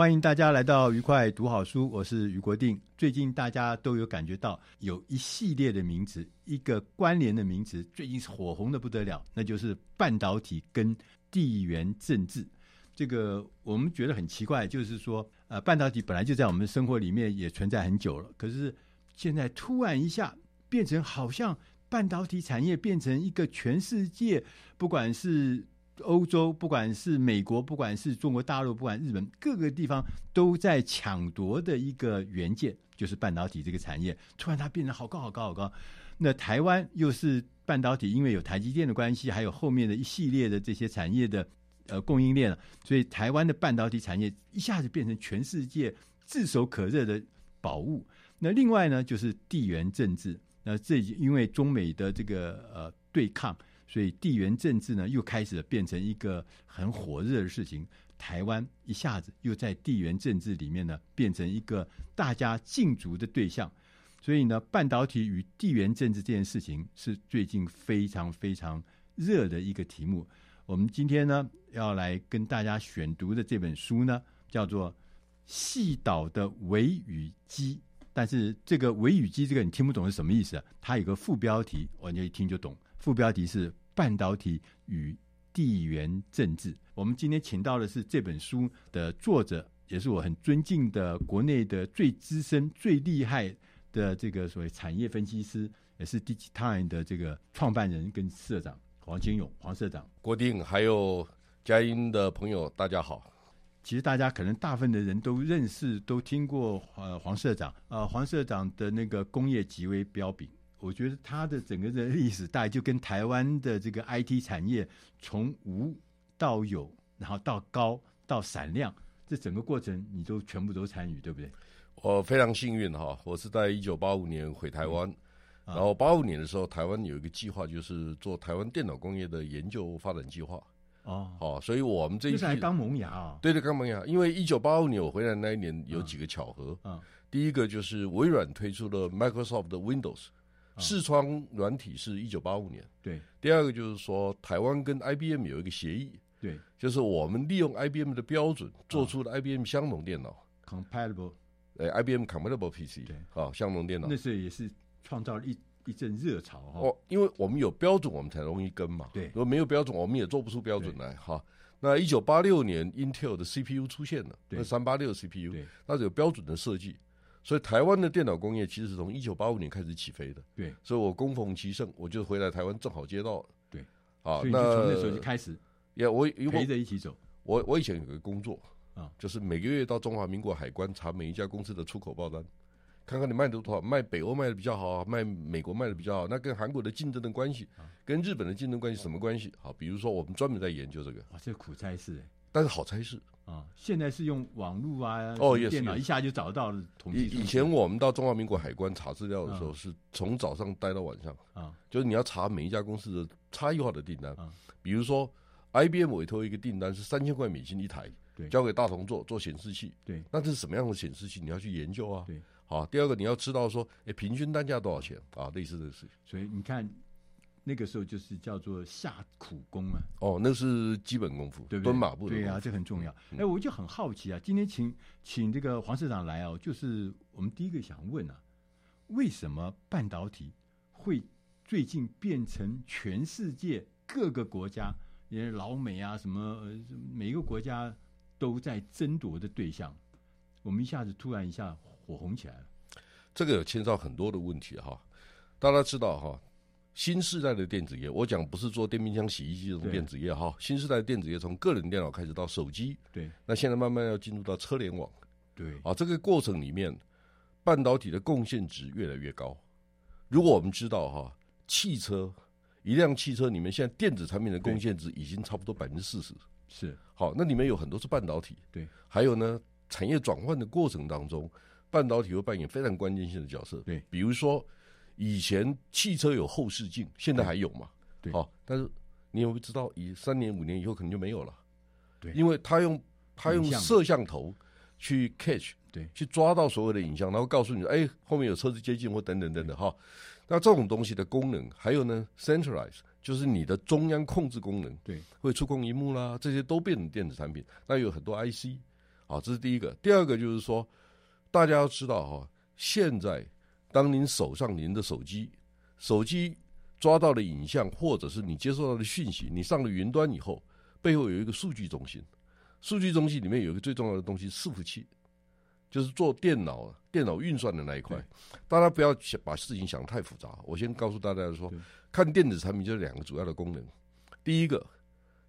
欢迎大家来到愉快读好书，我是俞国定。最近大家都有感觉到有一系列的名词，一个关联的名词，最近是火红的不得了，那就是半导体跟地缘政治。这个我们觉得很奇怪，就是说，呃，半导体本来就在我们生活里面也存在很久了，可是现在突然一下变成好像半导体产业变成一个全世界，不管是。欧洲，不管是美国，不管是中国大陆，不管日本，各个地方都在抢夺的一个元件，就是半导体这个产业。突然它变得好高好高好高。那台湾又是半导体，因为有台积电的关系，还有后面的一系列的这些产业的呃供应链，所以台湾的半导体产业一下子变成全世界炙手可热的宝物。那另外呢，就是地缘政治。那这因为中美的这个呃对抗。所以地缘政治呢，又开始变成一个很火热的事情。台湾一下子又在地缘政治里面呢，变成一个大家竞逐的对象。所以呢，半导体与地缘政治这件事情是最近非常非常热的一个题目。我们今天呢，要来跟大家选读的这本书呢，叫做《细岛的微雨机》。但是这个微雨机，这个你听不懂是什么意思？它有个副标题，我就一听就懂。副标题是。半导体与地缘政治。我们今天请到的是这本书的作者，也是我很尊敬的国内的最资深、最厉害的这个所谓产业分析师，也是 DIGITIMES 的这个创办人跟社长黄金勇黄社长。国定还有佳音的朋友，大家好。其实大家可能大部分的人都认识、都听过呃黄社长啊、呃，黄社长的那个工业极微标炳。我觉得它的整个的历史，大概就跟台湾的这个 IT 产业从无到有，然后到高到闪亮，这整个过程你都全部都参与，对不对？我非常幸运哈，我是在一九八五年回台湾，嗯、然后八五年的时候，台湾有一个计划，就是做台湾电脑工业的研究发展计划。哦，好，所以我们这一批还刚萌芽啊，对对，刚萌芽。因为一九八五年我回来那一年有几个巧合，嗯，嗯第一个就是微软推出了 Microsoft 的 Windows。视窗软体是一九八五年，对。第二个就是说，台湾跟 IBM 有一个协议，对，就是我们利用 IBM 的标准做出了 IBM 相容电脑，compatible，哎，IBM compatible PC，对，好，相容电脑。那时候也是创造了一一阵热潮哈。哦，因为我们有标准，我们才容易跟嘛。对，如果没有标准，我们也做不出标准来哈。那一九八六年，Intel 的 CPU 出现了，那三八六 CPU，对，那是有标准的设计。所以台湾的电脑工业其实是从一九八五年开始起飞的。对，所以我恭逢其盛，我就回来台湾，正好接到。对，啊，那从那时候就开始，也我陪着一起走。我我以前有个工作啊，就是每个月到中华民国海关查每一家公司的出口报单，看看你卖的多少，卖北欧卖的比较好，卖美国卖的比较好，那跟韩国的竞争的关系，跟日本的竞争关系什么关系？好，比如说我们专门在研究这个。哇，这苦差事哎，但是好差事。啊，现在是用网络啊，哦，电脑一下就找到了统计。以以前我们到中华民国海关查资料的时候，是从早上待到晚上啊，就是你要查每一家公司的差异化的订单啊。比如说，IBM 委托一个订单是三千块美金一台，对，交给大同做做显示器，对，那这是什么样的显示器？你要去研究啊。对，好，第二个你要知道说，哎，平均单价多少钱啊？类似的事情。所以你看。那个时候就是叫做下苦功啊！哦，那是基本功夫，对不对？蹲马步，对啊，这很重要。哎、嗯，我就很好奇啊，今天请请这个黄社长来哦，就是我们第一个想问啊，为什么半导体会最近变成全世界各个国家，连老美啊什么，每一个国家都在争夺的对象。我们一下子突然一下火红起来了。这个有牵涉到很多的问题哈。大家知道哈，新时代的电子业，我讲不是做电冰箱、洗衣机这种电子业哈。新时代的电子业从个人电脑开始到手机，对，那现在慢慢要进入到车联网，对，啊，这个过程里面，半导体的贡献值越来越高。如果我们知道哈，汽车一辆汽车里面现在电子产品的贡献值已经差不多百分之四十，是。好，那里面有很多是半导体，对，还有呢，产业转换的过程当中，半导体会扮演非常关键性的角色，对，比如说。以前汽车有后视镜，现在还有嘛？对，好，但是你有没有知道，以三年五年以后可能就没有了。对，因为他用他用摄像头去 catch，对，去抓到所有的影像，然后告诉你，哎，后面有车子接近或等等等等哈。那这种东西的功能，还有呢，centralize 就是你的中央控制功能，对，会触控荧幕啦，这些都变成电子产品。那有很多 IC，好，这是第一个。第二个就是说，大家要知道哈，现在。当您手上您的手机，手机抓到了影像，或者是你接收到的讯息，你上了云端以后，背后有一个数据中心，数据中心里面有一个最重要的东西，伺服器，就是做电脑、电脑运算的那一块。大家不要想把事情想太复杂。我先告诉大家说，看电子产品就是两个主要的功能。第一个，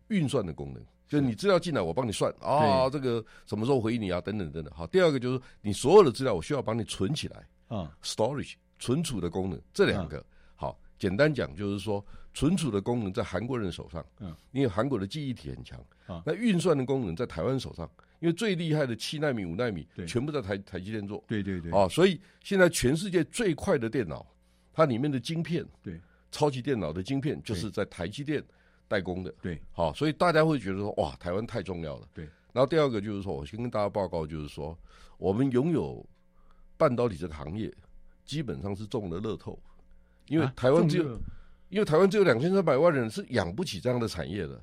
运算的功能，就是你资料进来，我帮你算啊，这个什么时候回你啊，等等等等。好，第二个就是你所有的资料，我需要帮你存起来。啊，storage 存储的功能，这两个、嗯、好，简单讲就是说，存储的功能在韩国人手上，嗯，因为韩国的记忆体很强，那运算的功能在台湾手上，因为最厉害的七纳米、五纳米，全部在台台积电做，对对对，啊，所以现在全世界最快的电脑，它里面的晶片，对，超级电脑的晶片就是在台积电代工的，对，好，所以大家会觉得说，哇，台湾太重要了，对。然后第二个就是说，我先跟大家报告，就是说，我们拥有半导体这个行业。基本上是中了乐透，因为台湾只有，因为台湾只有两千三百万人是养不起这样的产业的，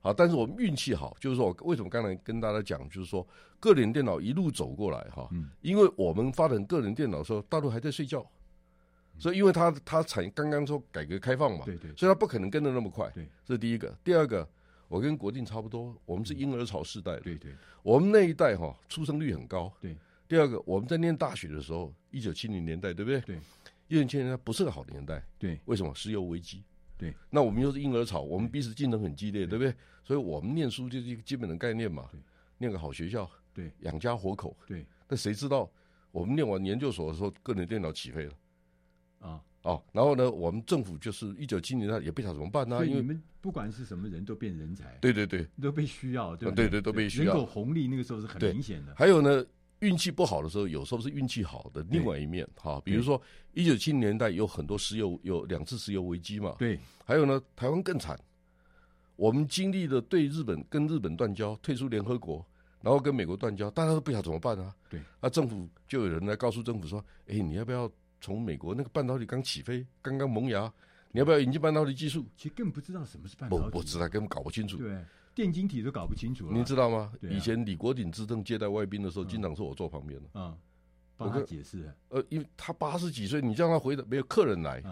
好，但是我们运气好，就是说我为什么刚才跟大家讲，就是说个人电脑一路走过来哈，因为我们发展个人电脑的时候，大陆还在睡觉，所以因为它它产刚刚说改革开放嘛，对对，所以它不可能跟得那么快，对，这是第一个。第二个，我跟国定差不多，我们是婴儿潮世代，对对，我们那一代哈出生率很高，对。第二个，我们在念大学的时候，一九七零年代，对不对？对，一九七零年代不是个好年代。对，为什么？石油危机。对，那我们又是婴儿潮，我们彼此竞争很激烈，对，不对？所以我们念书就是一个基本的概念嘛。念个好学校，对，养家活口。对，那谁知道我们念完研究所的时候，个人电脑起飞了。啊哦，然后呢，我们政府就是一九七零年代也不晓得怎么办呢？因为你们不管是什么人都变人才。对对对，都被需要，对对对，都被需要。人口红利那个时候是很明显的。还有呢。运气不好的时候，有时候是运气好的另外一面哈。比如说，一九七零年代有很多石油，有两次石油危机嘛。对，还有呢，台湾更惨，我们经历了对日本跟日本断交，退出联合国，然后跟美国断交，大家都不晓得怎么办啊。对，那政府就有人来告诉政府说：“哎，你要不要从美国那个半导体刚起飞，刚刚萌芽，你要不要引进半导体技术？”其实根本不知道什么是半导体，不不知道，根本搞不清楚。对。电晶体都搞不清楚了，您知道吗？以前李国鼎执政接待外宾的时候，经常是我坐旁边的。嗯，帮他解释。呃，因为他八十几岁，你叫他回答，没有客人来。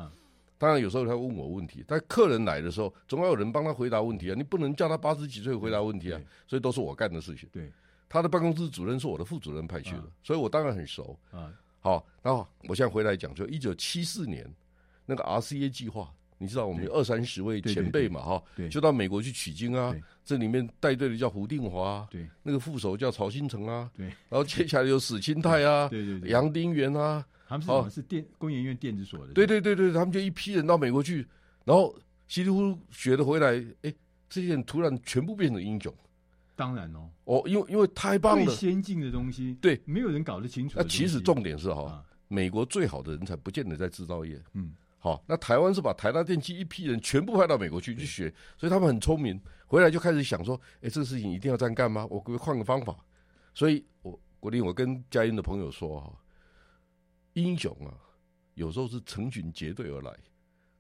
当然有时候他问我问题，但客人来的时候，总要有人帮他回答问题啊。你不能叫他八十几岁回答问题啊。所以都是我干的事情。对，他的办公室主任是我的副主任派去的，所以我当然很熟。啊，好，然后我现在回来讲，就一九七四年那个 RCA 计划。你知道我们有二三十位前辈嘛？哈，就到美国去取经啊。这里面带队的叫胡定华，对，那个副手叫曹新成啊，对。然后接下来有史钦泰啊，对对对，杨丁元啊，他们是？是电工研院电子所的。对对对对，他们就一批人到美国去，然后稀里糊涂学的回来，哎，这些人突然全部变成英雄。当然哦，哦，因为因为太棒了，最先进的东西，对，没有人搞得清楚。那其实重点是哈，美国最好的人才不见得在制造业，嗯。好，那台湾是把台大电机一批人全部派到美国去去学，所以他们很聪明，回来就开始想说，哎，这个事情一定要这样干吗？我可不可以换个方法？所以我国定，我跟嘉音的朋友说哈，英雄啊，有时候是成群结队而来，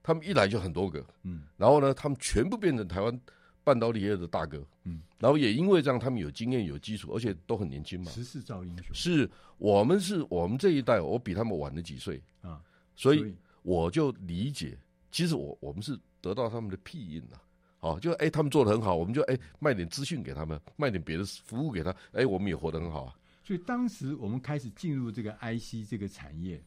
他们一来就很多个，嗯，然后呢，他们全部变成台湾半导体业的大哥，嗯，然后也因为这样，他们有经验、有基础，而且都很年轻嘛。时势造英雄，是我们是我们这一代，我比他们晚了几岁啊，所以。我就理解其实我我们是得到他们的庇荫的，好，就哎他们做的很好，我们就哎卖点资讯给他们，卖点别的服务给他，哎我们也活得很好啊。所以当时我们开始进入这个 IC 这个产业，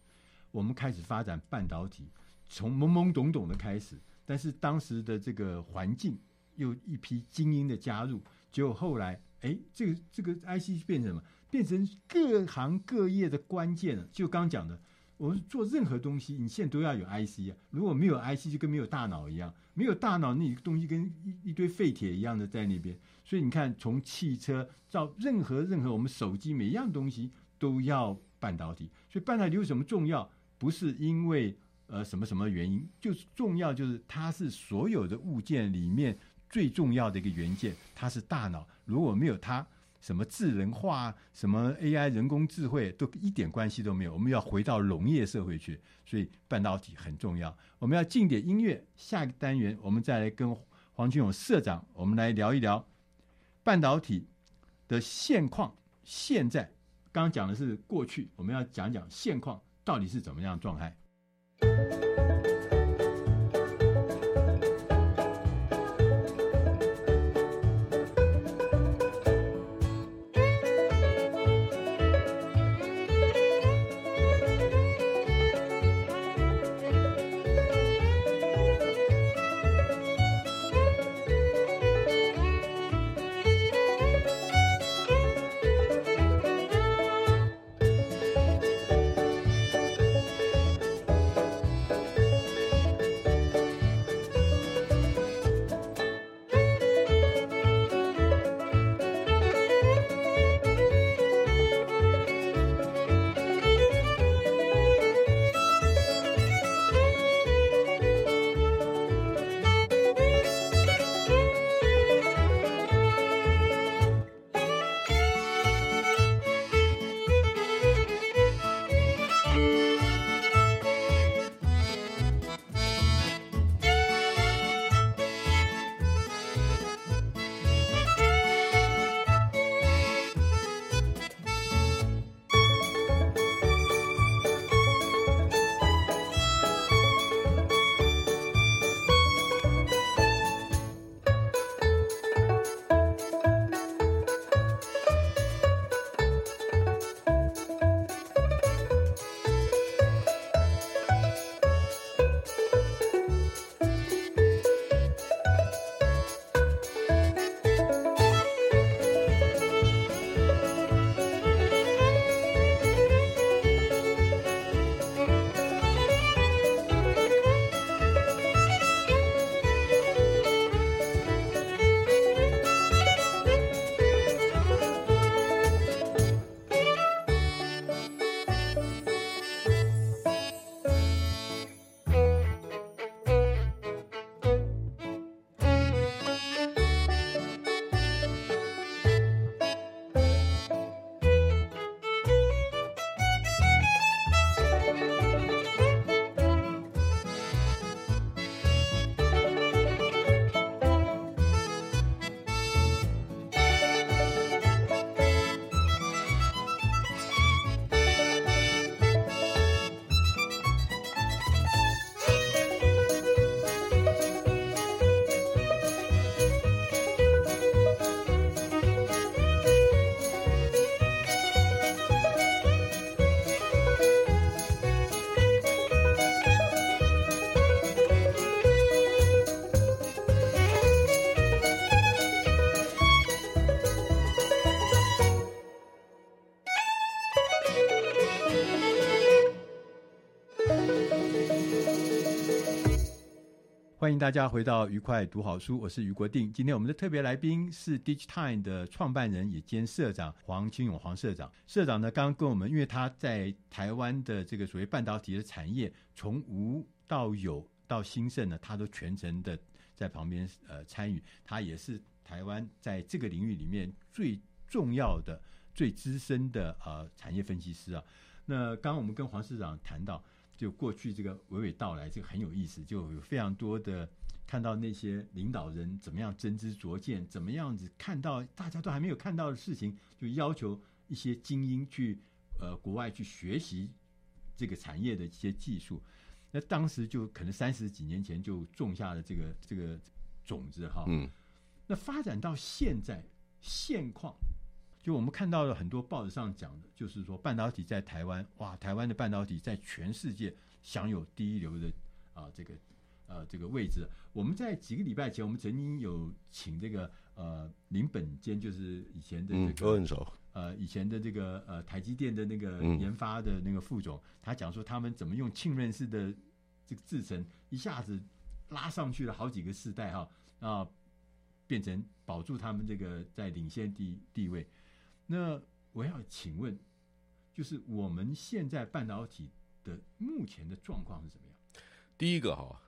我们开始发展半导体，从懵懵懂懂的开始，但是当时的这个环境又一批精英的加入，结果后来哎这个这个 IC 变成什么？变成各行各业的关键了。就刚讲的。我们做任何东西，你现在都要有 IC 啊！如果没有 IC，就跟没有大脑一样，没有大脑，那个东西跟一一堆废铁一样的在那边。所以你看，从汽车到任何任何我们手机，每一样东西都要半导体。所以半导体有什么重要？不是因为呃什么什么原因，就是重要，就是它是所有的物件里面最重要的一个元件，它是大脑。如果没有它，什么智能化，什么 AI 人工智慧，都一点关系都没有。我们要回到农业社会去，所以半导体很重要。我们要进点音乐，下一个单元我们再来跟黄群勇社长，我们来聊一聊半导体的现况。现在刚刚讲的是过去，我们要讲讲现况到底是怎么样状态。欢迎大家回到愉快读好书，我是余国定。今天我们的特别来宾是 DIGITIMES 的创办人也兼社长黄清勇黄社长。社长呢，刚刚跟我们，因为他在台湾的这个所谓半导体的产业从无到有到兴盛呢，他都全程的在旁边呃参与。他也是台湾在这个领域里面最重要的、最资深的呃产业分析师啊。那刚刚我们跟黄社长谈到。就过去这个娓娓道来，这个很有意思，就有非常多的看到那些领导人怎么样真知灼见，怎么样子看到大家都还没有看到的事情，就要求一些精英去呃国外去学习这个产业的一些技术。那当时就可能三十几年前就种下了这个这个种子哈。嗯。那发展到现在现况，就我们看到了很多报纸上讲的，就是说半导体在台湾，哇，台湾的半导体在全世界享有第一流的啊这个呃这个位置。我们在几个礼拜前，我们曾经有请这个呃林本坚，就是以前的这个、嗯、都很熟。呃，以前的这个呃，台积电的那个研发的那个副总，嗯、他讲说他们怎么用浸润式的这个制程，一下子拉上去了好几个世代哈，啊，变成保住他们这个在领先地地位。那我要请问，就是我们现在半导体的目前的状况是怎么样？第一个哈，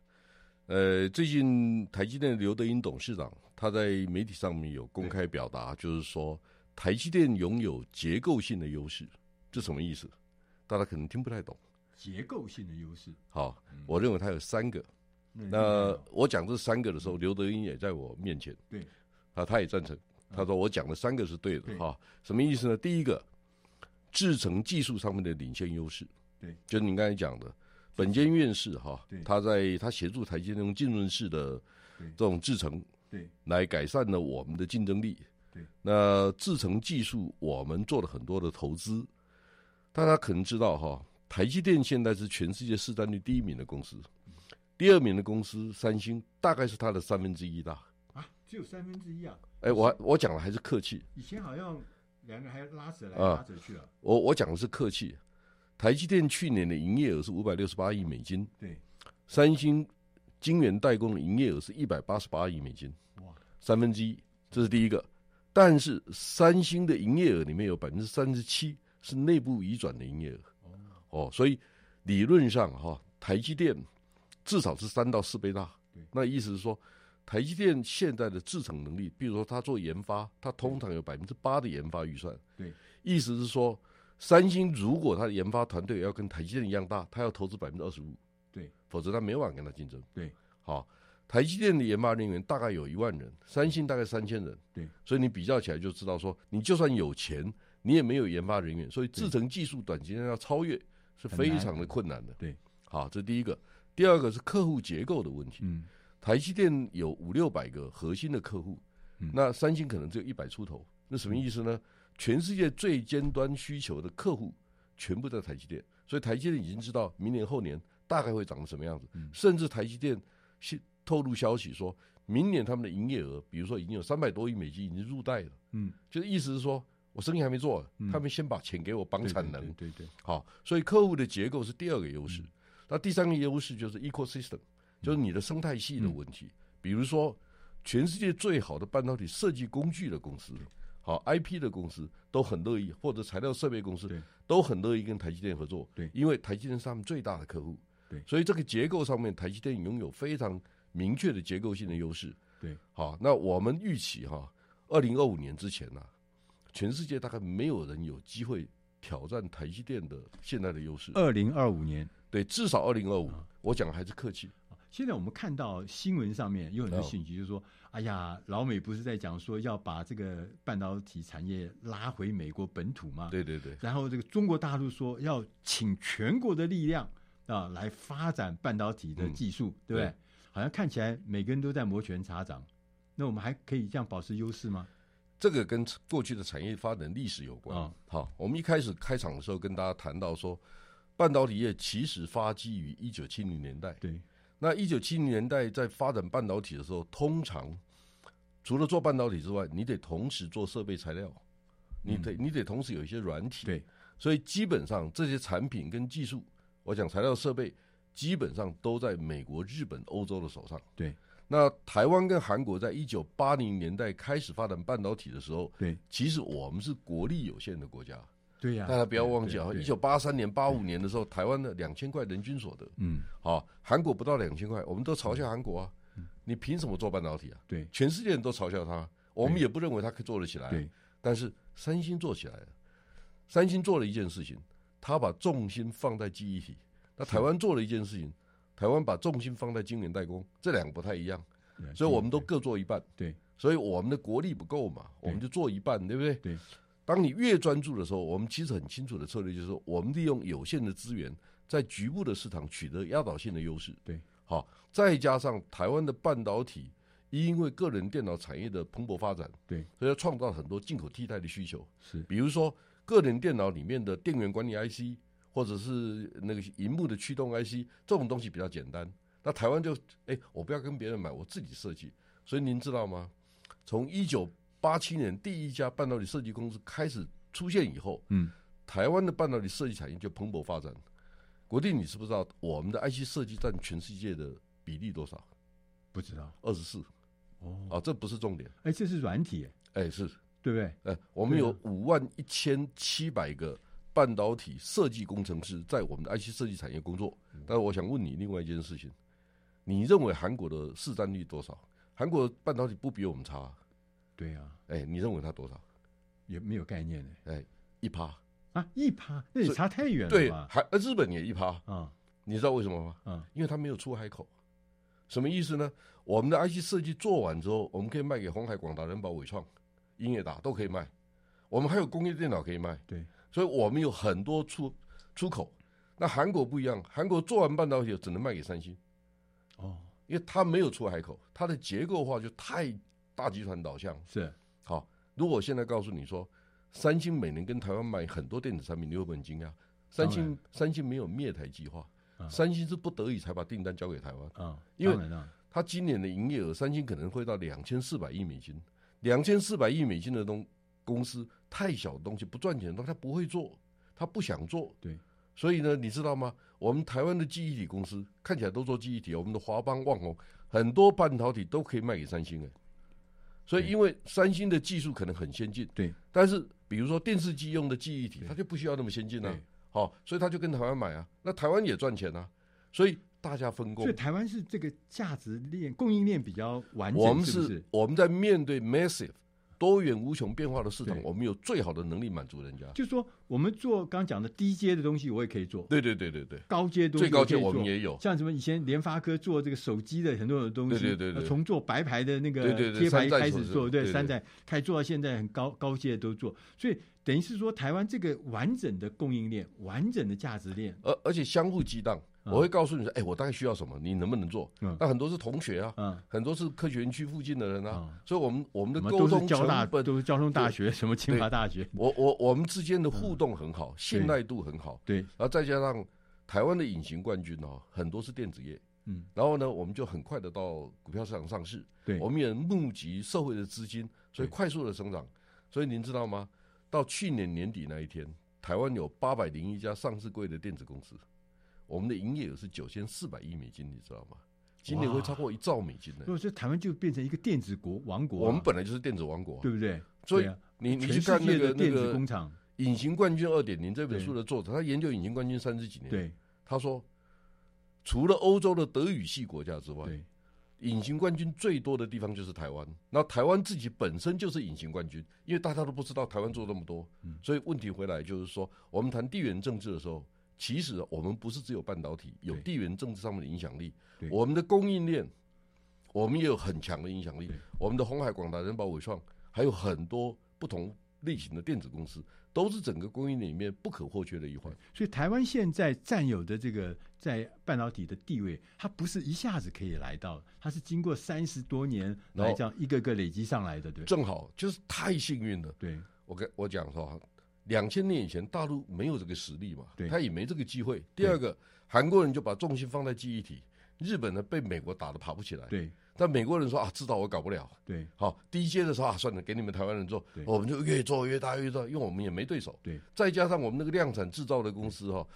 呃，最近台积电的刘德英董事长他在媒体上面有公开表达，就是说。台积电拥有结构性的优势，这什么意思？大家可能听不太懂。结构性的优势，好，我认为它有三个。嗯、那我讲这三个的时候，刘德英也在我面前。对，啊，他也赞成。他说我讲的三个是对的。哈，什么意思呢？第一个，制程技术上面的领先优势。对，就是你刚才讲的，本间院士哈，他在他协助台积电用浸润式的这种制成，对，来改善了我们的竞争力。对那制成技术，我们做了很多的投资。大家可能知道哈，台积电现在是全世界市占率第一名的公司，第二名的公司三星大概是它的三分之一大啊，只有三分之一啊？哎，我我讲的还是客气。以前好像两个还拉扯来拉扯去了。啊、我我讲的是客气。台积电去年的营业额是五百六十八亿美金，对，三星晶圆代工的营业额是一百八十八亿美金，哇，三分之一，这是第一个。但是三星的营业额里面有百分之三十七是内部移转的营业额，哦，所以理论上哈，台积电至少是三到四倍大。那意思是说，台积电现在的制程能力，比如说它做研发，它通常有百分之八的研发预算。对，意思是说，三星如果它的研发团队要跟台积电一样大，它要投资百分之二十五。对，否则它没有办法跟它竞争。对，好。台积电的研发人员大概有一万人，三星大概三千人。对，所以你比较起来就知道说，你就算有钱，你也没有研发人员，所以制程技术短期内要超越是非常的困难的。对，好，这是第一个。第二个是客户结构的问题。嗯，台积电有五六百个核心的客户，那三星可能只有一百出头。那什么意思呢？全世界最尖端需求的客户全部在台积电，所以台积电已经知道明年后年大概会长成什么样子，甚至台积电现透露消息说，明年他们的营业额，比如说已经有三百多亿美金已经入袋了。嗯，就是意思是说，我生意还没做，他们先把钱给我绑产能。对对。好，所以客户的结构是第二个优势。那第三个优势就是 ecosystem，就是你的生态系的问题。比如说，全世界最好的半导体设计工具的公司，好 IP 的公司都很乐意，或者材料设备公司都很乐意跟台积电合作。对，因为台积电是他们最大的客户。对，所以这个结构上面，台积电拥有非常。明确的结构性的优势，对，好，那我们预期哈，二零二五年之前呢、啊，全世界大概没有人有机会挑战台积电的现在的优势。二零二五年，对，至少二零二五，我讲的还是客气。现在我们看到新闻上面有很多信息，就是说，哎呀，老美不是在讲说要把这个半导体产业拉回美国本土吗？对对对。然后这个中国大陆说要请全国的力量啊来发展半导体的技术，嗯、对不对？对好像看起来每个人都在摩拳擦掌，那我们还可以这样保持优势吗？这个跟过去的产业发展历史有关。哦、好，我们一开始开场的时候跟大家谈到说，半导体业其实发迹于一九七零年代。对，那一九七零年代在发展半导体的时候，通常除了做半导体之外，你得同时做设备材料，你得、嗯、你得同时有一些软体。对，所以基本上这些产品跟技术，我讲材料设备。基本上都在美国、日本、欧洲的手上。对，那台湾跟韩国在一九八零年代开始发展半导体的时候，对，其实我们是国力有限的国家。对呀，大家不要忘记啊，一九八三年、八五年的时候，台湾的两千块人均所得，嗯，好，韩国不到两千块，我们都嘲笑韩国啊，你凭什么做半导体啊？对，全世界人都嘲笑他，我们也不认为他可以做得起来。对，但是三星做起来了，三星做了一件事情，他把重心放在记忆体。那台湾做了一件事情，台湾把重心放在晶圆代工，这两个不太一样，所以我们都各做一半。对，所以我们的国力不够嘛，我们就做一半，对不对？对。当你越专注的时候，我们其实很清楚的策略就是说，我们利用有限的资源，在局部的市场取得压倒性的优势。对，好，再加上台湾的半导体，因为个人电脑产业的蓬勃发展，对，所以要创造很多进口替代的需求。是，比如说个人电脑里面的电源管理 IC，或者是那个荧幕的驱动 IC，这种东西比较简单。那台湾就哎、欸，我不要跟别人买，我自己设计。所以您知道吗？从一九八七年第一家半导体设计公司开始出现以后，嗯，台湾的半导体设计产业就蓬勃发展。国定，你知不知道我们的 IC 设计占全世界的比例多少？不知道，二十四。哦，啊，这不是重点。哎、欸，这是软体，哎、欸，是对不对？哎、欸，我们有五万一千七百个半导体设计工程师在我们的 IC 设计产业工作。但是我想问你另外一件事情。你认为韩国的市占率多少？韩国半导体不比我们差，对呀。哎，你认为它多少？也没有概念呢。哎，一趴啊，一趴，那也差太远了。对，还日本也一趴啊。你知道为什么吗？嗯，因为它没有出海口。什么意思呢？我们的 IC 设计做完之后，我们可以卖给鸿海、广达、人保、伟创、英业达都可以卖。我们还有工业电脑可以卖。对，所以我们有很多出出口。那韩国不一样，韩国做完半导体只能卖给三星。哦，因为它没有出海口，它的结构化就太大集团导向。是，好，如果我现在告诉你说，三星每年跟台湾买很多电子产品，你会不会很惊讶？三星三星没有灭台计划，嗯，三星是不得已才把订单交给台湾。啊，因为它今年的营业额，三星可能会到两千四百亿美金，两千四百亿美金的东公司太小的东西不赚钱的东西，他不会做，他不想做。对。所以呢，你知道吗？我们台湾的记忆体公司看起来都做记忆体，我们的华邦、旺宏很多半导体都可以卖给三星诶。所以，因为三星的技术可能很先进，对。但是，比如说电视机用的记忆体，它就不需要那么先进啊。好，所以他就跟台湾买啊。那台湾也赚钱啊。所以大家分工。所以台湾是这个价值链、供应链比较完整。我们是我们在面对 massive。多元无穷变化的市场，我们有最好的能力满足人家。就是说，我们做刚讲的低阶的东西，我也可以做。对对对对对，高阶东西最高阶我们也有。像什么以前联发科做这个手机的很多的东西，对对对，从做白牌的那个贴牌开始做，对山寨开始做到现在很高高阶的都做。所以等于是说，台湾这个完整的供应链、完整的价值链，而而且相互激荡。我会告诉你说，哎、欸，我大概需要什么，你能不能做？那、嗯、很多是同学啊，嗯、很多是科学园区附近的人啊，嗯、所以我们我们的沟通交大都是交通大学，什么清华大学，我我我们之间的互动很好，嗯、信赖度很好，对，然后再加上台湾的隐形冠军哦，很多是电子业，嗯，然后呢，我们就很快的到股票市场上市，对，我们也募集社会的资金，所以快速的成长，所以您知道吗？到去年年底那一天，台湾有八百零一家上市柜的电子公司。我们的营业额是九千四百亿美金，你知道吗？今年会超过一兆美金的。如果说台湾就变成一个电子国王国，我们本来就是电子王国，对不对？所以你你去看那个那个工厂《隐形冠军二点零》这本书的作者，他研究隐形冠军三十几年，对，他说，除了欧洲的德语系国家之外，隐形冠军最多的地方就是台湾。那台湾自己本身就是隐形冠军，因为大家都不知道台湾做那么多，所以问题回来就是说，我们谈地缘政治的时候。其实我们不是只有半导体有地缘政治上面的影响力，我们的供应链，我们也有很强的影响力。我们的红海、广达、人保、伟创，还有很多不同类型的电子公司，都是整个供应链里面不可或缺的一环。所以台湾现在占有的这个在半导体的地位，它不是一下子可以来到，它是经过三十多年来这样一个个累积上来的，对。正好就是太幸运了。对，我跟我讲说。两千年以前，大陆没有这个实力嘛，对，他也没这个机会。第二个，韩国人就把重心放在记忆体，日本呢被美国打得爬不起来，对。但美国人说啊，知道我搞不了，对。好，第一阶的时候啊，算了，给你们台湾人做，我们就越做越大越做，因为我们也没对手，对。再加上我们那个量产制造的公司哈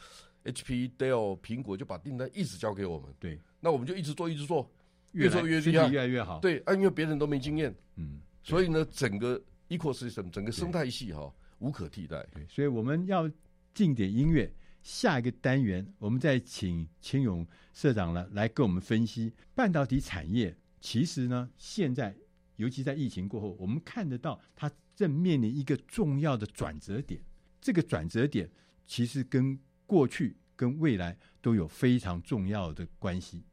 ，HP、Dell、苹果就把订单一直交给我们，对。那我们就一直做，一直做，越做越厉害，越来越好，对。啊，因为别人都没经验，嗯，所以呢，整个 ecosystem 整个生态系哈。无可替代，所以我们要进点音乐。下一个单元，我们再请秦勇社长呢来跟我们分析半导体产业。其实呢，现在尤其在疫情过后，我们看得到它正面临一个重要的转折点。这个转折点其实跟过去跟未来都有非常重要的关系。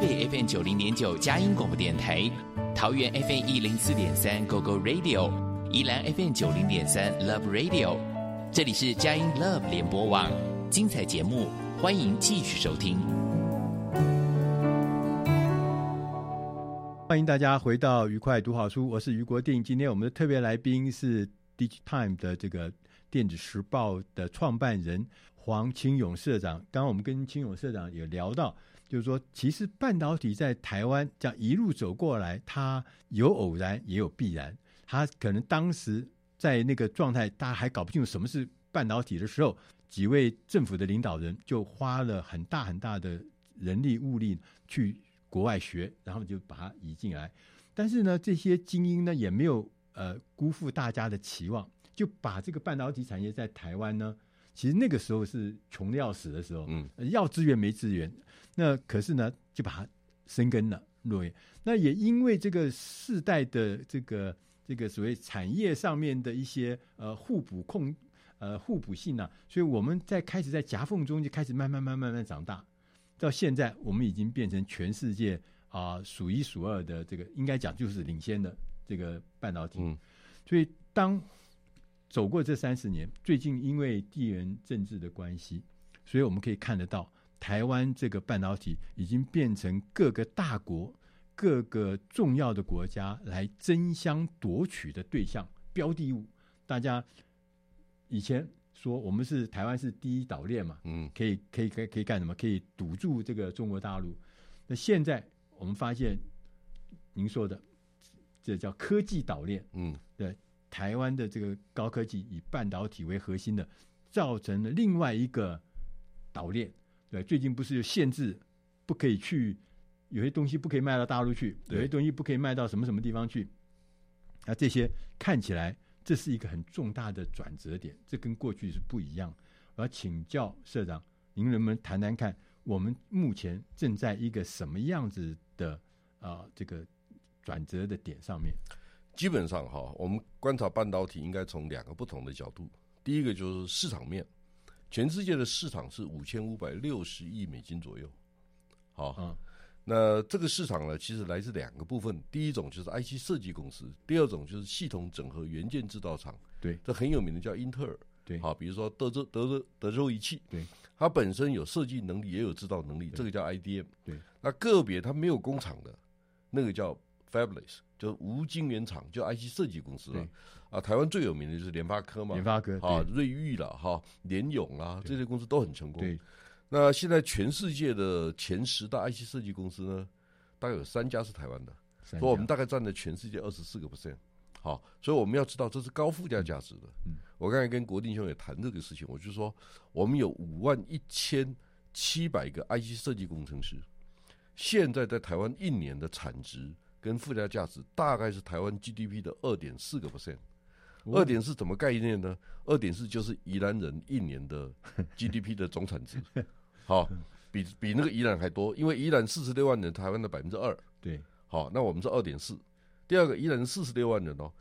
北 FM 九零点九佳音广播电台，桃园 FM 一零四点三 GO GO Radio，宜兰 FM 九零点三 Love Radio，这里是佳音 Love 联播网，精彩节目，欢迎继续收听。欢迎大家回到愉快读好书，我是余国定。今天我们的特别来宾是 DigiTime 的这个电子时报的创办人黄清勇社长。刚刚我们跟清勇社长有聊到。就是说，其实半导体在台湾这样一路走过来，它有偶然也有必然。它可能当时在那个状态，大家还搞不清楚什么是半导体的时候，几位政府的领导人就花了很大很大的人力物力去国外学，然后就把它移进来。但是呢，这些精英呢也没有呃辜负大家的期望，就把这个半导体产业在台湾呢。其实那个时候是穷的要死的时候，嗯，要资源没资源，那可是呢，就把它生根了落叶。那也因为这个世代的这个这个所谓产业上面的一些呃互补控呃互补性呢、啊，所以我们在开始在夹缝中就开始慢慢慢慢慢慢长大，到现在我们已经变成全世界啊数一数二的这个应该讲就是领先的这个半导体，嗯，所以当。走过这三十年，最近因为地缘政治的关系，所以我们可以看得到，台湾这个半导体已经变成各个大国、各个重要的国家来争相夺取的对象、标的物。大家以前说我们是台湾是第一岛链嘛，嗯，可以可以可以可以干什么？可以堵住这个中国大陆。那现在我们发现，您说的这叫科技岛链，嗯，对。台湾的这个高科技以半导体为核心的，造成了另外一个岛链。对，最近不是有限制，不可以去有些东西不可以卖到大陆去，有些东西不可以卖到什么什么地方去。那这些看起来这是一个很重大的转折点，这跟过去是不一样。我要请教社长，您能不能谈谈看，我们目前正在一个什么样子的啊、呃、这个转折的点上面？基本上哈，我们观察半导体应该从两个不同的角度。第一个就是市场面，全世界的市场是五千五百六十亿美金左右。好，嗯，那这个市场呢，其实来自两个部分。第一种就是 IC 设计公司，第二种就是系统整合元件制造厂。对，这很有名的叫英特尔。对，好，比如说德州德州德州仪器。对，它本身有设计能力，也有制造能力，这个叫 IDM。对，那个别它没有工厂的，那个叫。Fabless 就无晶圆厂，就 IC 设计公司了。啊，台湾最有名的就是联发科嘛，联发科啊，瑞昱了哈，联咏啊，这些公司都很成功。对，那现在全世界的前十大 IC 设计公司呢，大概有三家是台湾的，所以我们大概占了全世界二十四个 percent。好，所以我们要知道这是高附加价值的。嗯，我刚才跟国定兄也谈这个事情，我就说我们有五万一千七百个 IC 设计工程师，现在在台湾一年的产值。跟附加价值大概是台湾 GDP 的二点四个 percent，二点四怎么概念呢？二点四就是宜兰人一年的 GDP 的总产值，好，比比那个宜兰还多，因为宜兰四十六万人，台湾的百分之二，对，好，那我们是二点四。第二个，宜兰四十六万人哦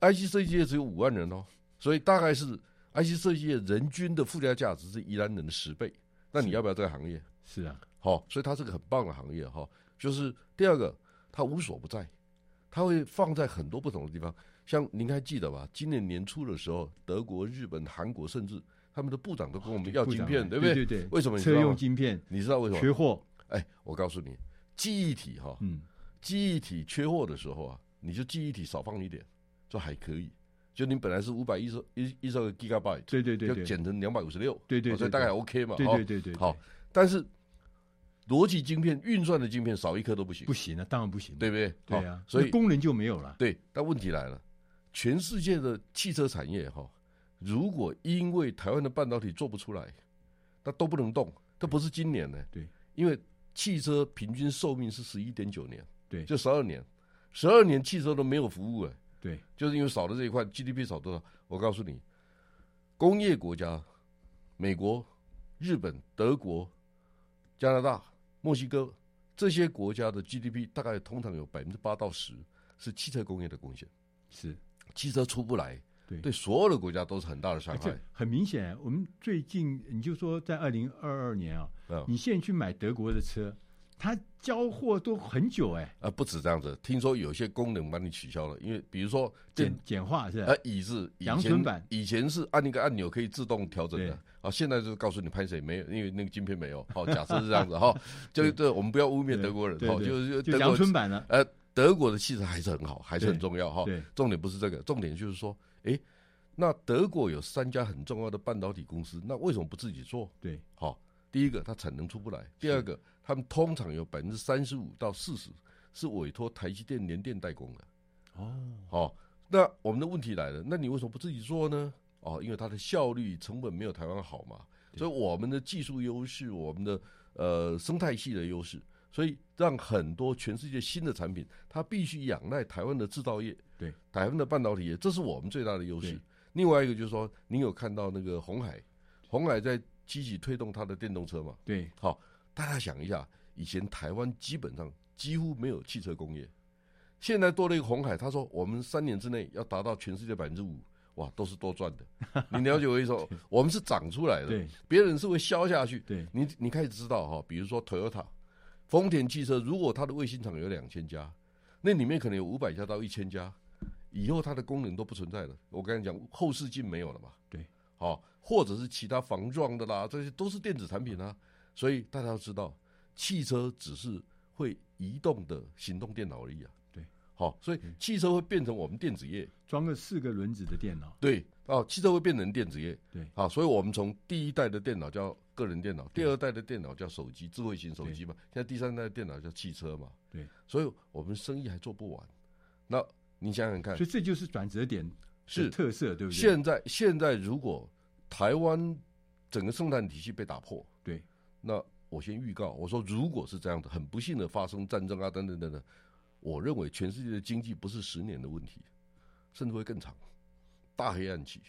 ，IC 设计业只有五万人哦，所以大概是 IC 设计业人均的附加价值是宜兰人的十倍。那你要不要这个行业？是啊，好，所以它是个很棒的行业哈。就是第二个。它无所不在，它会放在很多不同的地方。像您还记得吧？今年年初的时候，德国、日本、韩国，甚至他们的部长都跟我们要晶片，对不对？对对对。为什么？车用晶片，你知道为什么？缺货。哎，我告诉你，记忆体哈，嗯，记忆体缺货的时候啊，你就记忆体少放一点，就还可以。就你本来是五百一十一一十个 Gigabyte，对对对，就减成两百五十六，对对，所以大概 OK 嘛。对对对对。好，但是。逻辑晶片、运算的晶片少一颗都不行，不行啊，当然不行，对不对？对啊，所以功能就没有了。对，但问题来了，全世界的汽车产业哈，如果因为台湾的半导体做不出来，那都不能动。这不是今年呢，对，因为汽车平均寿命是十一点九年，对，就十二年，十二年汽车都没有服务哎，对，就是因为少了这一块，GDP 少多少？我告诉你，工业国家，美国、日本、德国、加拿大。墨西哥这些国家的 GDP 大概通常有百分之八到十是汽车工业的贡献，是。汽车出不来，对。对，所有的国家都是很大的伤害。很明显，我们最近你就说在二零二二年啊，你现在去买德国的车，它交货都很久哎。啊，不止这样子，听说有些功能帮你取消了，因为比如说简简化是吧？呃，椅子阳春版以前是按一个按钮可以自动调整的，啊，现在就告诉你拍谁没有，因为那个晶片没有。好，假设是这样子哈，就这我们不要污蔑德国人，哈，就是就阳春版呢。呃，德国的汽车还是很好，还是很重要哈。重点不是这个，重点就是说，哎。那德国有三家很重要的半导体公司，那为什么不自己做？对，好，第一个它产能出不来，第二个他们通常有百分之三十五到四十是委托台积电、联电代工的。哦，好，那我们的问题来了，那你为什么不自己做呢？哦，因为它的效率、成本没有台湾好嘛，所以我们的技术优势、我们的呃生态系的优势，所以让很多全世界新的产品，它必须仰赖台湾的制造业，对，台湾的半导体业，这是我们最大的优势。另外一个就是说，您有看到那个红海，红海在积极推动它的电动车嘛？对，好，大家想一下，以前台湾基本上几乎没有汽车工业，现在多了一个红海，他说我们三年之内要达到全世界百分之五，哇，都是多赚的。你了解我意思说，我们是长出来的，对，别人是会消下去。对，你你开始知道哈，比如说 Toyota，丰田汽车，如果它的卫星厂有两千家，那里面可能有五百家到一千家。以后它的功能都不存在了。我跟你讲，后视镜没有了嘛？对，好，或者是其他防撞的啦，这些都是电子产品啊。所以大家要知道，汽车只是会移动的行动电脑而已啊。对，好，所以汽车会变成我们电子业，装个四个轮子的电脑。对，哦，汽车会变成电子业。对，好，所以我们从第一代的电脑叫个人电脑，第二代的电脑叫手机，智慧型手机嘛。现在第三代的电脑叫汽车嘛。对，所以我们生意还做不完。那你想想看，所以这就是转折点是特色，对不对？现在现在如果台湾整个生产体系被打破，对，那我先预告，我说如果是这样的，很不幸的发生战争啊等等等等，我认为全世界的经济不是十年的问题，甚至会更长，大黑暗期。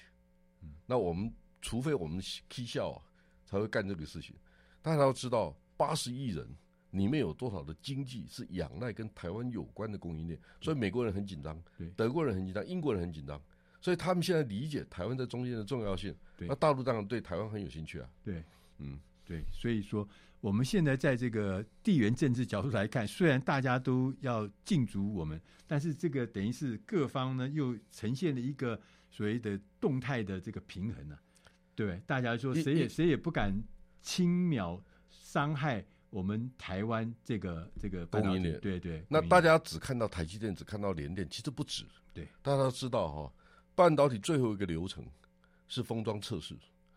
嗯，那我们除非我们踢笑啊，才会干这个事情。大家要知道，八十亿人。里面有多少的经济是仰赖跟台湾有关的供应链？所以美国人很紧张，德国人很紧张，英国人很紧张，所以他们现在理解台湾在中间的重要性。那大陆当然对台湾很有兴趣啊。对，嗯，对，所以说我们现在在这个地缘政治角度来看，虽然大家都要禁足我们，但是这个等于是各方呢又呈现了一个所谓的动态的这个平衡呢、啊。对，大家说谁也谁也不敢轻描伤害。我们台湾这个这个供应链，对对，那大家只看到台积电，只看到联电，其实不止。对，大家都知道哈，半导体最后一个流程是封装测试。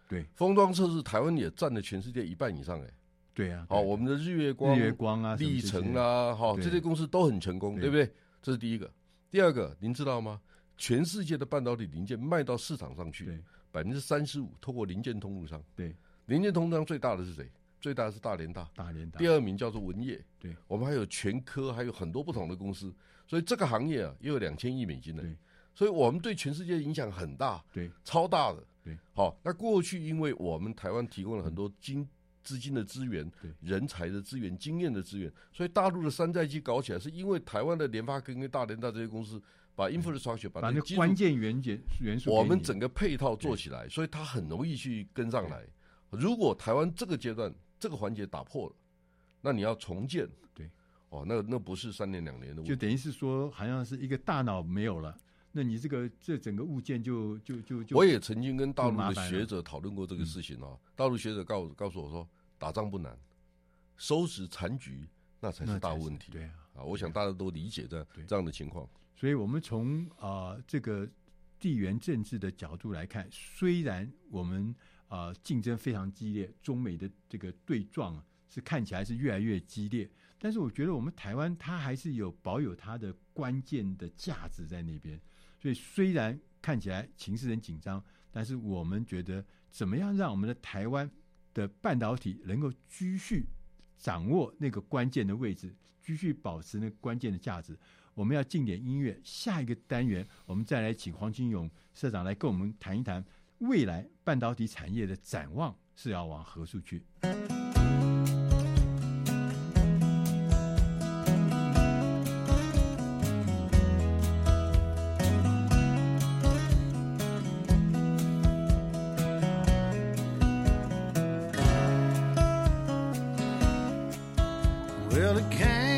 对，封装测试，台湾也占了全世界一半以上哎。对啊，好，我们的日月光、日月光啊、力成啊，哈，这些公司都很成功，对不对？这是第一个。第二个，您知道吗？全世界的半导体零件卖到市场上去，百分之三十五透过零件通路商。对，零件通路商最大的是谁？最大的是大连大，大连大。第二名叫做文业，对，我们还有全科，还有很多不同的公司，所以这个行业啊，也有两千亿美金呢，对，所以我们对全世界影响很大，对，超大的，对。好，那过去因为我们台湾提供了很多金资金的资源，对，人才的资源、经验的资源，所以大陆的山寨机搞起来，是因为台湾的联发科跟大连大这些公司把 infrastructure 把那关键元件元素，我们整个配套做起来，所以它很容易去跟上来。如果台湾这个阶段，这个环节打破了，那你要重建，对，哦，那那不是三年两年的问题，就等于是说，好像是一个大脑没有了，那你这个这整个物件就就就就。我也曾经跟大陆的学者讨论过这个事情啊、哦，大陆学者告告诉我说，打仗不难，收拾残局那才是大问题。对啊，啊，我想大家都理解这这样的情况。所以我们从啊、呃、这个地缘政治的角度来看，虽然我们。啊、呃，竞争非常激烈，中美的这个对撞啊是看起来是越来越激烈，但是我觉得我们台湾它还是有保有它的关键的价值在那边，所以虽然看起来情势很紧张，但是我们觉得怎么样让我们的台湾的半导体能够继续掌握那个关键的位置，继续保持那关键的价值，我们要进点音乐，下一个单元我们再来请黄金勇社长来跟我们谈一谈。未来半导体产业的展望是要往何处去？Well, it can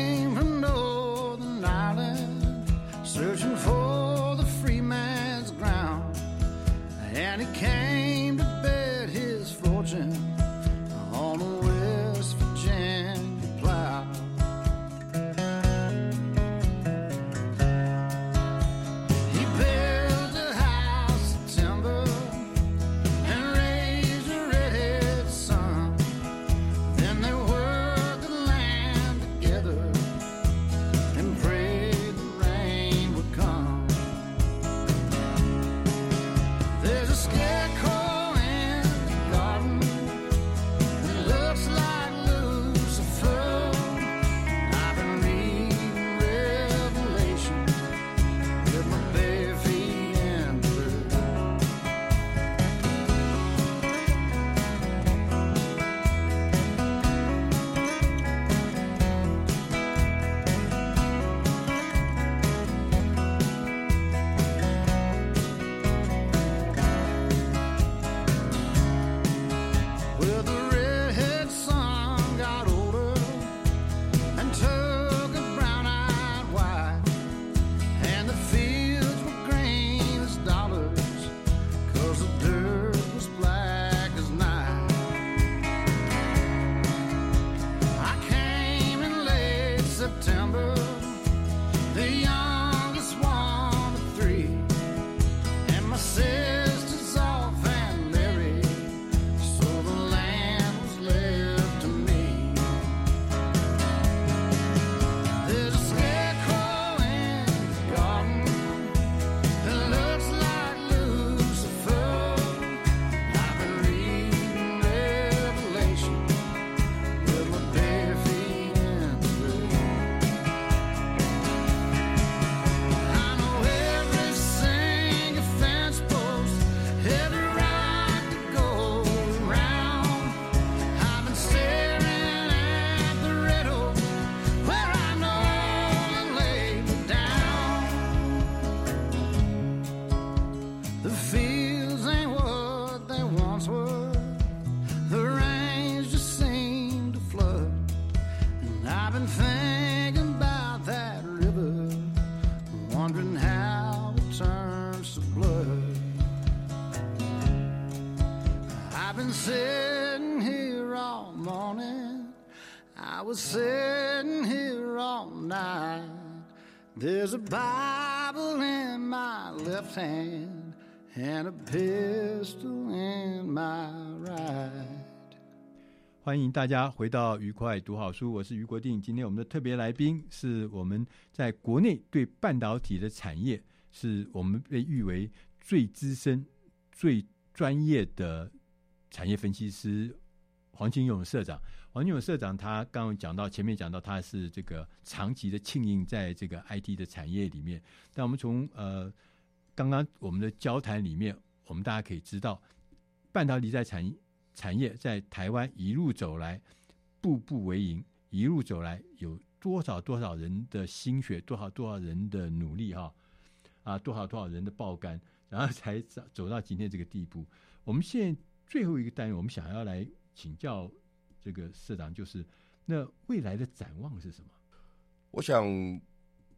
There's a Bible in my left hand and a pistol in my right. 欢迎大家回到愉快读好书，我是于国定。今天我们的特别来宾是我们在国内对半导体的产业，是我们被誉为最资深、最专业的产业分析师黄金勇社长。王俊勇社长，他刚刚讲到前面讲到，他是这个长期的庆应在这个 IT 的产业里面。但我们从呃刚刚我们的交谈里面，我们大家可以知道，半导体在产产业在台湾一路走来，步步为营，一路走来有多少多少人的心血，多少多少人的努力哈啊，多少多少人的爆肝，然后才走走到今天这个地步。我们现在最后一个单元，我们想要来请教。这个社长就是，那未来的展望是什么？我想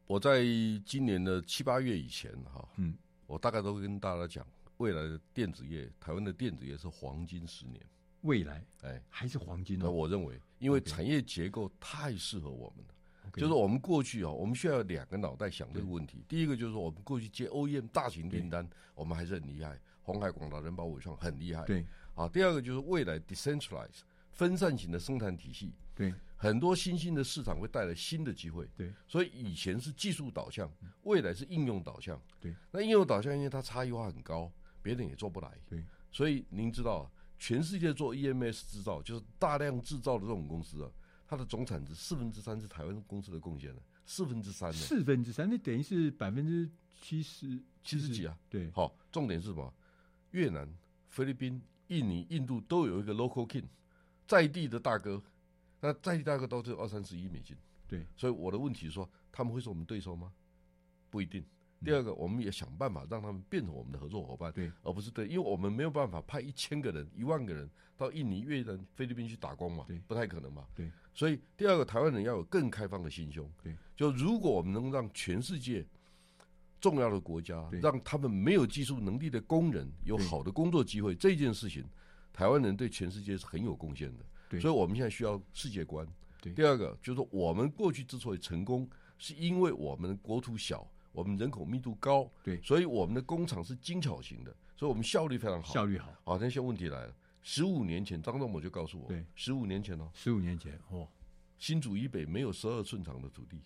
我在今年的七八月以前哈，嗯，我大概都会跟大家讲，未来的电子业，台湾的电子业是黄金十年。未来，哎，还是黄金哦。我认为，因为产业结构太适合我们了。就是我们过去啊，我们需要两个脑袋想这个问题。第一个就是说，我们过去接 OEM 大型订单，我们还是很厉害，鸿海、广达、人保、伟创很厉害。对，啊，第二个就是未来 decentralize。分散型的生产体系，对很多新兴的市场会带来新的机会，对，所以以前是技术导向，未来是应用导向，对。那应用导向因为它差异化很高，别人也做不来，对。所以您知道，全世界做 EMS 制造，就是大量制造的这种公司啊，它的总产值四分之三是台湾公司的贡献的，四分之三呢，四分之三，那等于是百分之七十七十几啊，对。好，重点是什么？越南、菲律宾、印尼、印度都有一个 local king。在地的大哥，那在地大哥都是二三十亿美金，对，所以我的问题是说，他们会是我们对手吗？不一定。第二个，我们也想办法让他们变成我们的合作伙伴，对，而不是对，因为我们没有办法派一千个人、一万个人到印尼、越南、菲律宾去打工嘛，对，不太可能嘛，对。所以第二个，台湾人要有更开放的心胸，对，就如果我们能让全世界重要的国家，让他们没有技术能力的工人有好的工作机会，这件事情，台湾人对全世界是很有贡献的。所以我们现在需要世界观。第二个就是说，我们过去之所以成功，是因为我们国土小，我们人口密度高，对，所以我们的工厂是精巧型的，所以我们效率非常好。效率好。好，那现在问题来了，十五年前张仲谋就告诉我，对，十五年前哦，十五年前哦，新竹以北没有十二寸长的土地。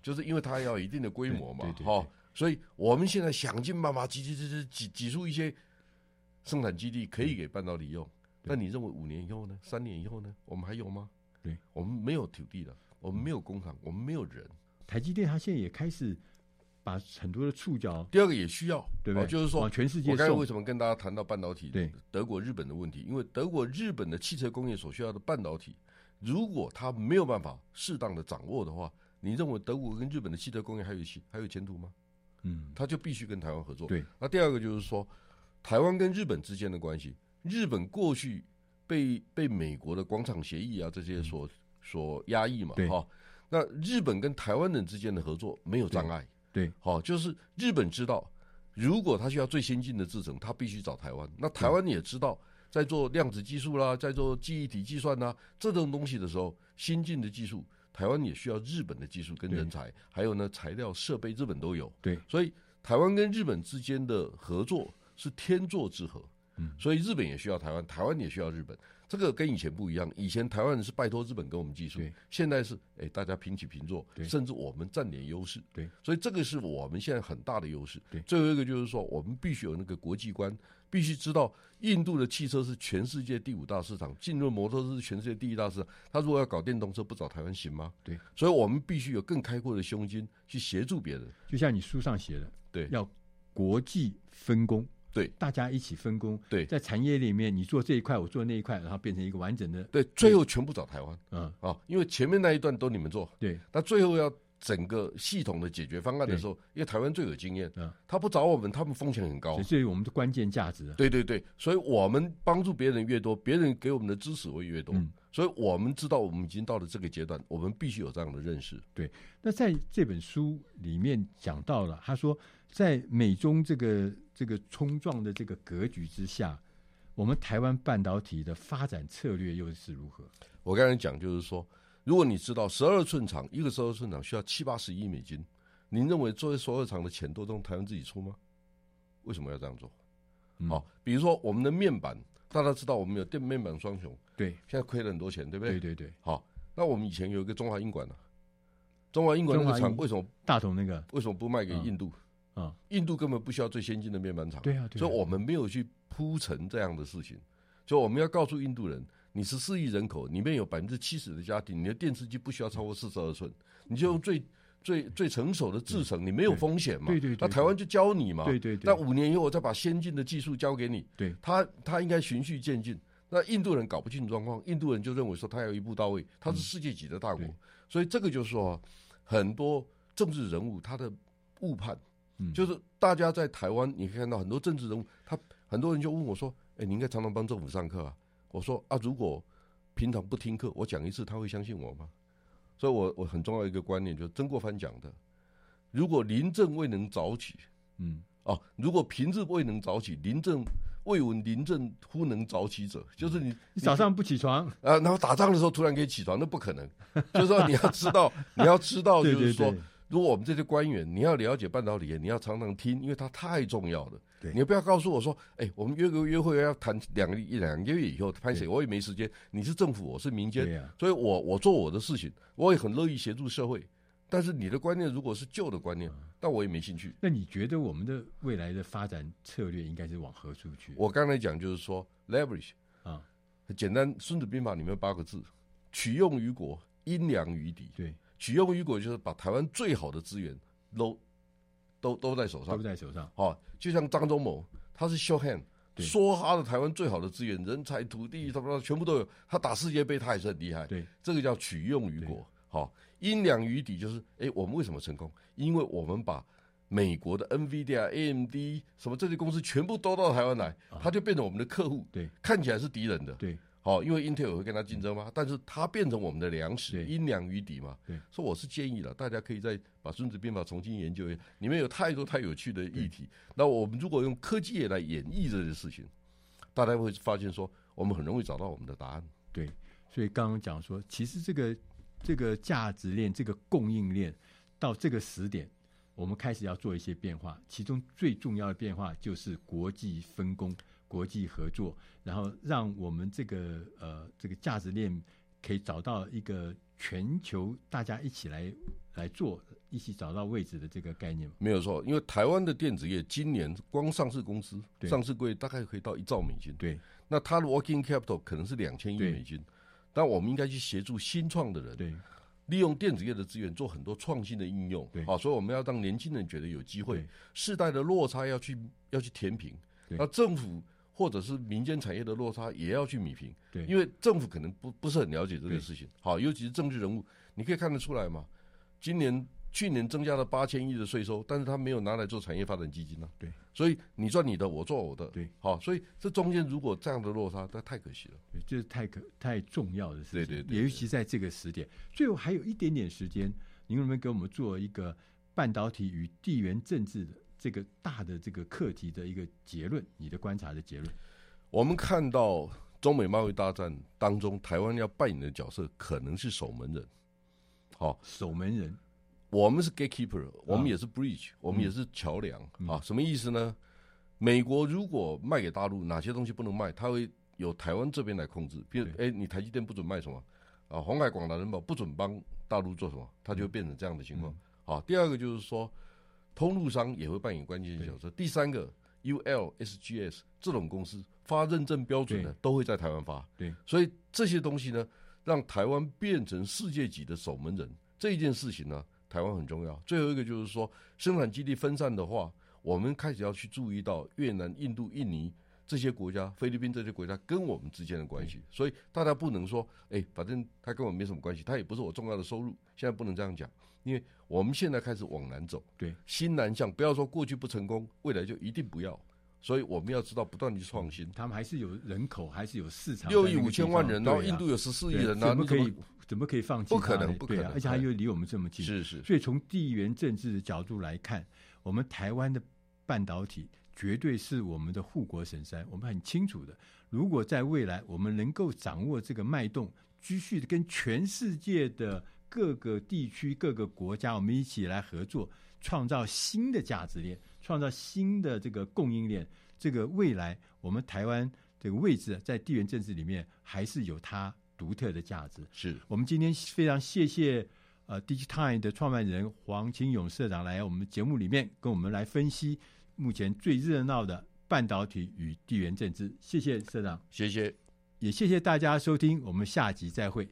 就是因为它要一定的规模嘛，哈，所以我们现在想尽办法挤挤挤挤挤挤出一些生产基地，可以给半导体用。那你认为五年以后呢？三年以后呢？我们还有吗？对，我们没有土地了，我们没有工厂，我们没有人。台积电它现在也开始把很多的触角，第二个也需要，对不对？就是说，全世界。我刚才为什么跟大家谈到半导体？对，德国、日本的问题，因为德国、日本的汽车工业所需要的半导体，如果它没有办法适当的掌握的话。你认为德国跟日本的汽车工业还有前还有前途吗？嗯，他就必须跟台湾合作。对，那第二个就是说，台湾跟日本之间的关系，日本过去被被美国的广场协议啊这些所、嗯、所压抑嘛，哈。那日本跟台湾人之间的合作没有障碍，对，好，就是日本知道，如果他需要最先进的制程，他必须找台湾。那台湾也知道，在做量子技术啦，在做记忆体计算啦这种东西的时候，新进的技术。台湾也需要日本的技术跟人才，还有呢，材料设备，日本都有。对，所以台湾跟日本之间的合作是天作之合。嗯，所以日本也需要台湾，台湾也需要日本。这个跟以前不一样，以前台湾人是拜托日本给我们技术，现在是哎大家平起平坐，甚至我们占点优势。对，所以这个是我们现在很大的优势。对，最后一个就是说，我们必须有那个国际观。必须知道，印度的汽车是全世界第五大市场，进入摩托车是全世界第一大市场。他如果要搞电动车，不找台湾行吗？对，所以我们必须有更开阔的胸襟去协助别人。就像你书上写的，对，要国际分工，对，大家一起分工，对，在产业里面，你做这一块，我做那一块，然后变成一个完整的，对，最后全部找台湾，嗯。啊，因为前面那一段都你们做，对，那最后要。整个系统的解决方案的时候，因为台湾最有经验，嗯。他不找我们，他们风险很高，所以我们的关键价值。对对对，所以我们帮助别人越多，别人给我们的支持会越多。所以我们知道，我们已经到了这个阶段，我们必须有这样的认识。对，那在这本书里面讲到了，他说，在美中这个这个冲撞的这个格局之下，我们台湾半导体的发展策略又是如何？我刚才讲就是说。如果你知道十二寸厂一个十二寸厂需要七八十亿美金，您认为作为所有厂的钱都从台湾自己出吗？为什么要这样做？嗯、好，比如说我们的面板，大家知道我们有电面板双雄，对，现在亏了很多钱，对不对？对对对。好，那我们以前有一个中华英管呢、啊，中华英管那个厂为什么大同那个为什么不卖给印度？啊、嗯，印度根本不需要最先进的面板厂，对啊，对啊，所以我们没有去铺成这样的事情，所以我们要告诉印度人。你十四亿人口里面有百分之七十的家庭，你的电视机不需要超过四十二寸，你就用最最最成熟的制成，你没有风险嘛？对对。那台湾就教你嘛？对对。那五年以后我再把先进的技术交给你。对。他他应该循序渐进。那印度人搞不清状况，印度人就认为说他要一步到位，他是世界级的大国，所以这个就是说很多政治人物他的误判，就是大家在台湾你可以看到很多政治人物，他很多人就问我说：“哎，你应该常常帮政府上课啊。”我说啊，如果平常不听课，我讲一次，他会相信我吗？所以我，我我很重要一个观念，就是曾国藩讲的：如果临阵未能早起，嗯，哦，如果平日未能早起，临阵未闻临阵忽能早起者，就是你你早上不起床啊，然后打仗的时候突然可以起床，那不可能。就是说你要知道，你要知道，就是说，如果我们这些官员，你要了解半导体，你要常常听，因为它太重要了。对你不要告诉我说，哎、欸，我们约个约会要谈两个一两个月以后，拍谁我也没时间。你是政府，我是民间，啊、所以我我做我的事情，我也很乐意协助社会。但是你的观念如果是旧的观念，那、嗯、我也没兴趣。那你觉得我们的未来的发展策略应该是往何处去？我刚才讲就是说，leverage 啊，很简单，《孙子兵法》里面有八个字：取用于国，因粮于敌。对，取用于国就是把台湾最好的资源都。都都在手上，都在手上。好，就像张忠谋，他是 show hand，说他的台湾最好的资源、人才、土地，什么全部都有。他打世界杯，他也是很厉害。对，这个叫取用于国。好，因量于底，就是哎，我们为什么成功？因为我们把美国的 NVIDIA、AMD 什么这些公司全部都到台湾来，他就变成我们的客户。对，看起来是敌人的。对，好，因为 Intel 也会跟他竞争嘛，但是它变成我们的粮食，阴粮于底嘛。对，所以我是建议了，大家可以再把《孙子兵法》重新研究一下，里面有太多太有趣的议题。那我们如果用科技业来演绎这些事情，大家会发现说，我们很容易找到我们的答案。对，所以刚刚讲说，其实这个这个价值链、这个供应链到这个时点。我们开始要做一些变化，其中最重要的变化就是国际分工、国际合作，然后让我们这个呃这个价值链可以找到一个全球大家一起来来做，一起找到位置的这个概念。没有错，因为台湾的电子业今年光上市公司上市柜大概可以到一兆美金，对，那它的 working capital 可能是两千亿美金，但我们应该去协助新创的人，对。利用电子业的资源做很多创新的应用，好，所以我们要让年轻人觉得有机会，世代的落差要去要去填平，那政府或者是民间产业的落差也要去弭平，对，因为政府可能不不是很了解这个事情，好，尤其是政治人物，你可以看得出来嘛，今年。去年增加了八千亿的税收，但是他没有拿来做产业发展基金呢、啊。对，所以你赚你的，我做我的。对，好，所以这中间如果这样的落差，那太可惜了。对，这是太可太重要的事情。对对，对对对，尤其在这个时点，最后还有一点点时间，您能不能给我们做一个半导体与地缘政治的这个大的这个课题的一个结论？你的观察的结论？我们看到中美贸易大战当中，台湾要扮演的角色可能是守门人。好，守门人。我们是 gatekeeper，我们也是 bridge，、哦、我们也是桥梁、嗯、啊。什么意思呢？美国如果卖给大陆哪些东西不能卖，它会由台湾这边来控制。比如，哎，你台积电不准卖什么啊？红海广达人保不准帮大陆做什么，它就会变成这样的情况。好、嗯啊，第二个就是说，通路商也会扮演关键角色。第三个，UL、SGS 这种公司发认证标准的都会在台湾发。对，所以这些东西呢，让台湾变成世界级的守门人。这一件事情呢。台湾很重要。最后一个就是说，生产基地分散的话，我们开始要去注意到越南、印度、印尼这些国家、菲律宾这些国家跟我们之间的关系。所以大家不能说，哎，反正他跟我没什么关系，他也不是我重要的收入。现在不能这样讲，因为我们现在开始往南走，对，新南向。不要说过去不成功，未来就一定不要。所以我们要知道，不断去创新。他们还是有人口，还是有市场。六亿五千万人，然后印度有十四亿人，那怎么可以？怎么可以放弃？不可能，不可能。而且他又离我们这么近。是是。所以从地缘政治的角度来看，我们台湾的半导体绝对是我们的护国神山。我们很清楚的，如果在未来我们能够掌握这个脉动，继续的跟全世界的各个地区、各个国家，我们一起来合作，创造新的价值链。创造新的这个供应链，这个未来我们台湾这个位置在地缘政治里面还是有它独特的价值。是我们今天非常谢谢呃 DIGITIMES 的创办人黄清勇社长来我们节目里面跟我们来分析目前最热闹的半导体与地缘政治。谢谢社长，谢谢，也谢谢大家收听，我们下集再会。